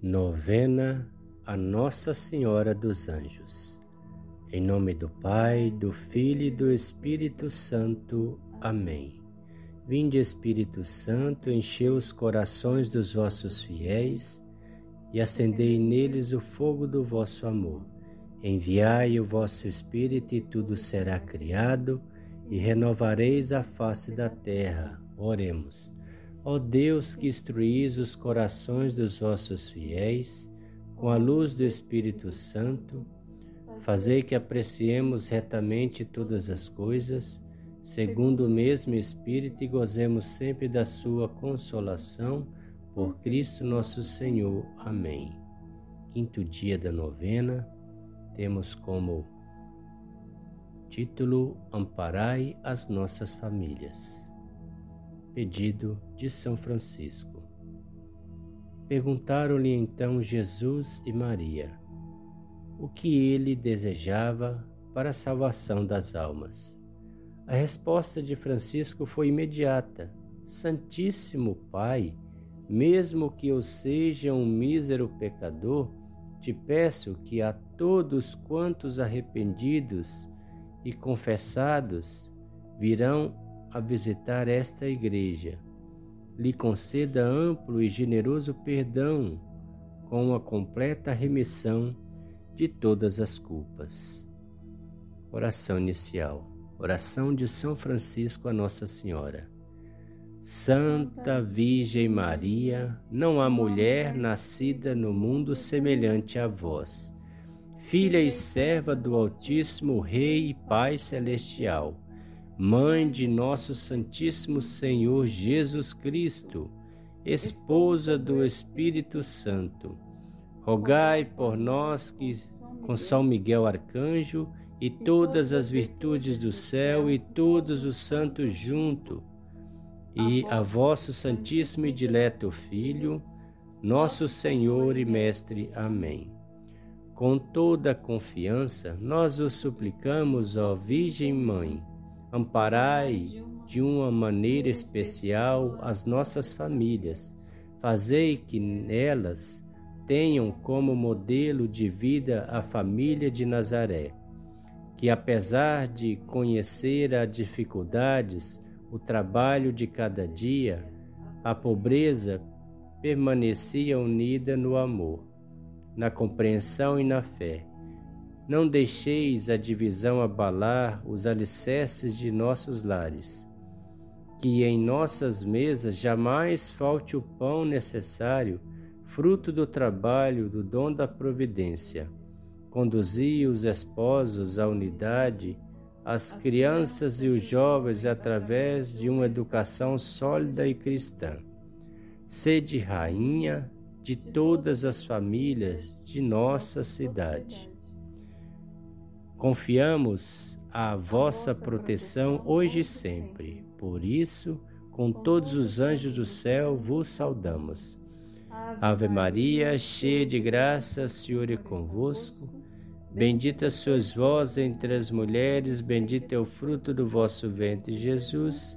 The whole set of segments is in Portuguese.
Novena a Nossa Senhora dos Anjos. Em nome do Pai, do Filho e do Espírito Santo. Amém. Vinde, Espírito Santo, enchei os corações dos vossos fiéis e acendei neles o fogo do vosso amor. Enviai o vosso Espírito e tudo será criado e renovareis a face da terra. Oremos. Ó Deus que instruís os corações dos vossos fiéis com a luz do Espírito Santo, fazei que apreciemos retamente todas as coisas, segundo o mesmo Espírito, e gozemos sempre da sua consolação, por Cristo nosso Senhor. Amém. Quinto dia da novena, temos como título Amparai as nossas famílias. Pedido de São Francisco. Perguntaram-lhe então Jesus e Maria o que ele desejava para a salvação das almas. A resposta de Francisco foi imediata: Santíssimo Pai, mesmo que eu seja um mísero pecador, te peço que a todos quantos arrependidos e confessados virão a visitar esta igreja, lhe conceda amplo e generoso perdão com a completa remissão de todas as culpas. Oração inicial. Oração de São Francisco a Nossa Senhora. Santa Virgem Maria, não há mulher nascida no mundo semelhante a vós. Filha e serva do Altíssimo Rei e Pai Celestial Mãe de nosso Santíssimo Senhor Jesus Cristo, esposa do Espírito Santo, rogai por nós que, com São Miguel Arcanjo e todas as virtudes do céu e todos os santos junto, e a vosso Santíssimo e Dileto Filho, nosso Senhor e Mestre. Amém. Com toda confiança, nós vos suplicamos, ó Virgem Mãe, Amparai de uma maneira especial as nossas famílias. Fazei que nelas tenham como modelo de vida a família de Nazaré, que apesar de conhecer as dificuldades, o trabalho de cada dia, a pobreza permanecia unida no amor, na compreensão e na fé não deixeis a divisão abalar os alicerces de nossos lares. Que em nossas mesas jamais falte o pão necessário, fruto do trabalho, do dom da providência. Conduzi os esposos à unidade, as crianças e os jovens através de uma educação sólida e cristã. Sede rainha de todas as famílias de nossa cidade. Confiamos a vossa proteção hoje e sempre. Por isso, com todos os anjos do céu, vos saudamos. Ave Maria, cheia de graça, o Senhor é convosco. Bendita sois vós entre as mulheres, bendito é o fruto do vosso ventre, Jesus.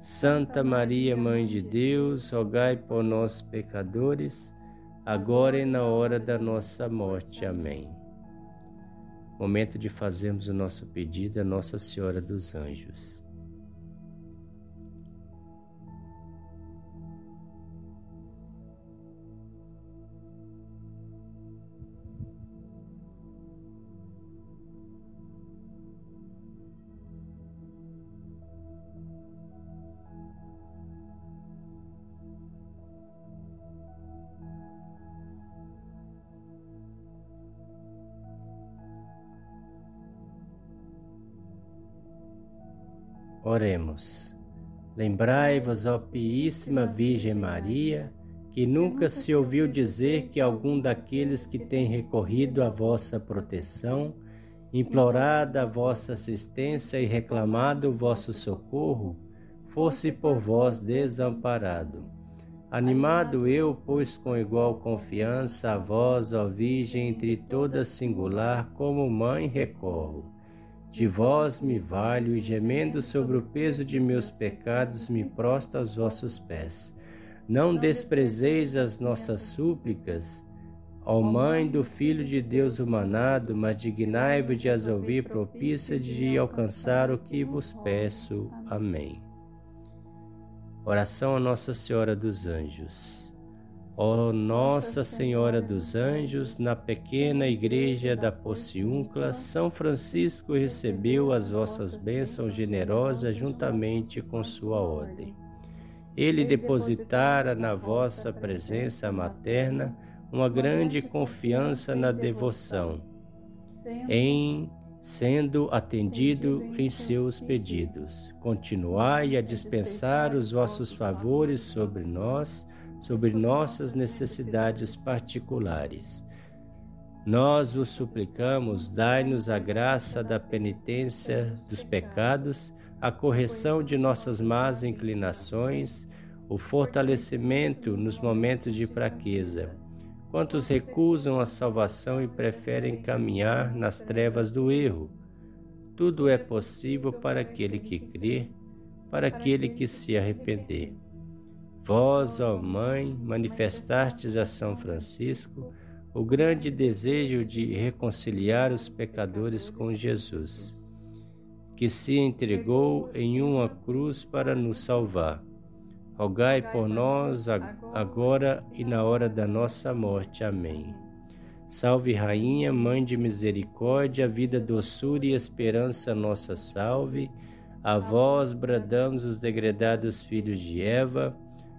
Santa Maria, Mãe de Deus, rogai por nós, pecadores, agora e na hora da nossa morte. Amém. Momento de fazermos o nosso pedido a Nossa Senhora dos Anjos. Oremos. Lembrai-vos, ó Piíssima Virgem Maria, que nunca se ouviu dizer que algum daqueles que tem recorrido à vossa proteção, implorado a vossa assistência e reclamado o vosso socorro, fosse por vós desamparado. Animado eu, pois com igual confiança a vós, ó Virgem, entre todas singular, como mãe recorro. De vós me valho e gemendo sobre o peso de meus pecados me prosto aos vossos pés. não desprezeis as nossas súplicas, ó Mãe do Filho de Deus humanado, mas dignai-vos de as ouvir propícia de alcançar o que vos peço. Amém. Oração a Nossa Senhora dos Anjos. Ó Nossa Senhora dos Anjos, na pequena igreja da Pociúncula, São Francisco recebeu as vossas bênçãos generosas juntamente com sua ordem. Ele depositara na vossa presença materna uma grande confiança na devoção, em sendo atendido em seus pedidos. Continuai a dispensar os vossos favores sobre nós, sobre nossas necessidades particulares. Nós vos suplicamos, dai-nos a graça da penitência dos pecados, a correção de nossas más inclinações, o fortalecimento nos momentos de fraqueza. Quantos recusam a salvação e preferem caminhar nas trevas do erro? Tudo é possível para aquele que crê, para aquele que se arrepender. Vós, ó Mãe, manifestastes a São Francisco o grande desejo de reconciliar os pecadores com Jesus, que se entregou em uma cruz para nos salvar rogai por nós agora e na hora da nossa morte. Amém. Salve, Rainha, Mãe de Misericórdia, vida, doçura e esperança, nossa salve. A vós bradamos os degredados filhos de Eva,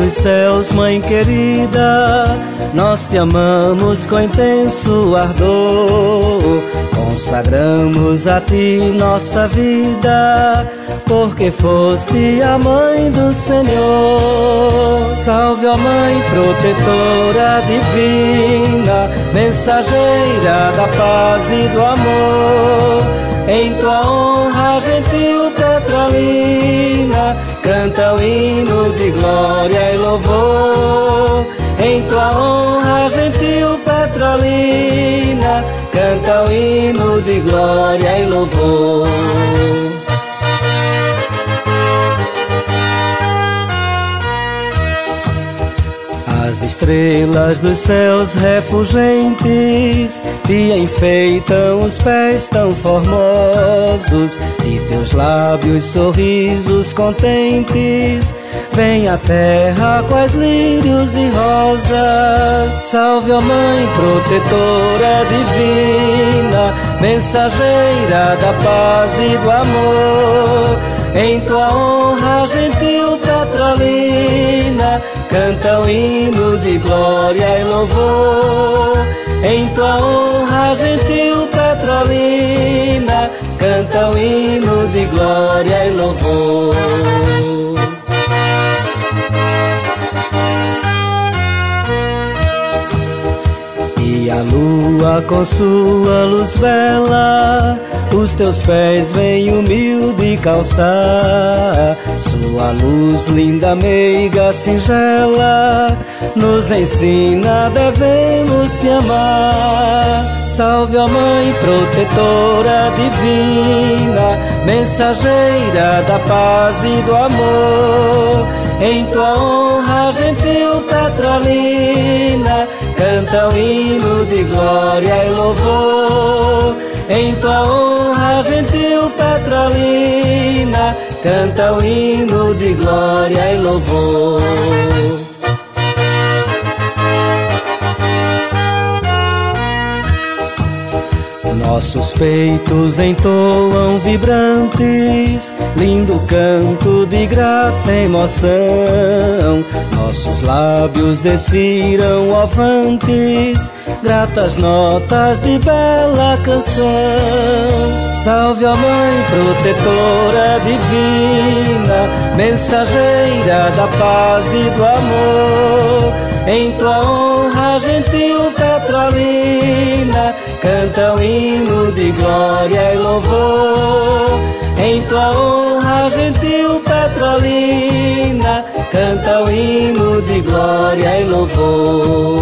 Dos céus, Mãe querida, nós te amamos com intenso ardor. Consagramos a ti nossa vida, porque foste a Mãe do Senhor. Salve, ó Mãe protetora divina, mensageira da paz e do amor. Em tua honra, gentil Petrolina, cantam hinos de glória e louvor. Em tua honra, gentil Petrolina, cantam hinos de glória e louvor. Estrelas dos céus refulgentes te enfeitam os pés tão formosos e teus lábios sorrisos contentes vem a terra quais lírios e rosas. Salve, ó Mãe protetora divina, mensageira da paz e do amor. Em tua honra, gentil Petrolina, cantam hinos de glória e louvor. Em tua honra, gentil Petrolina, cantam hinos de glória e louvor. A lua com sua luz bela. Os teus pés vêm humilde calçar. Sua luz linda, meiga, singela Nos ensina, devemos te amar. Salve, ó Mãe protetora divina Mensageira da paz e do amor. Em tua honra, gentil Petrolina Cantam hinos de glória e louvor em tua honra, gentil Petrolina, canta o hino de glória e louvor. Nossos peitos entoam vibrantes, lindo canto de grata emoção. Nossos lábios desfiram avantes, gratas notas de bela canção. Salve a Mãe protetora divina, mensageira da paz e do amor. Em tua honra, gentil Petrolina, cantam hinos de glória e louvor. Em tua honra, gentil Petrolina, cantam hinos de glória e louvor.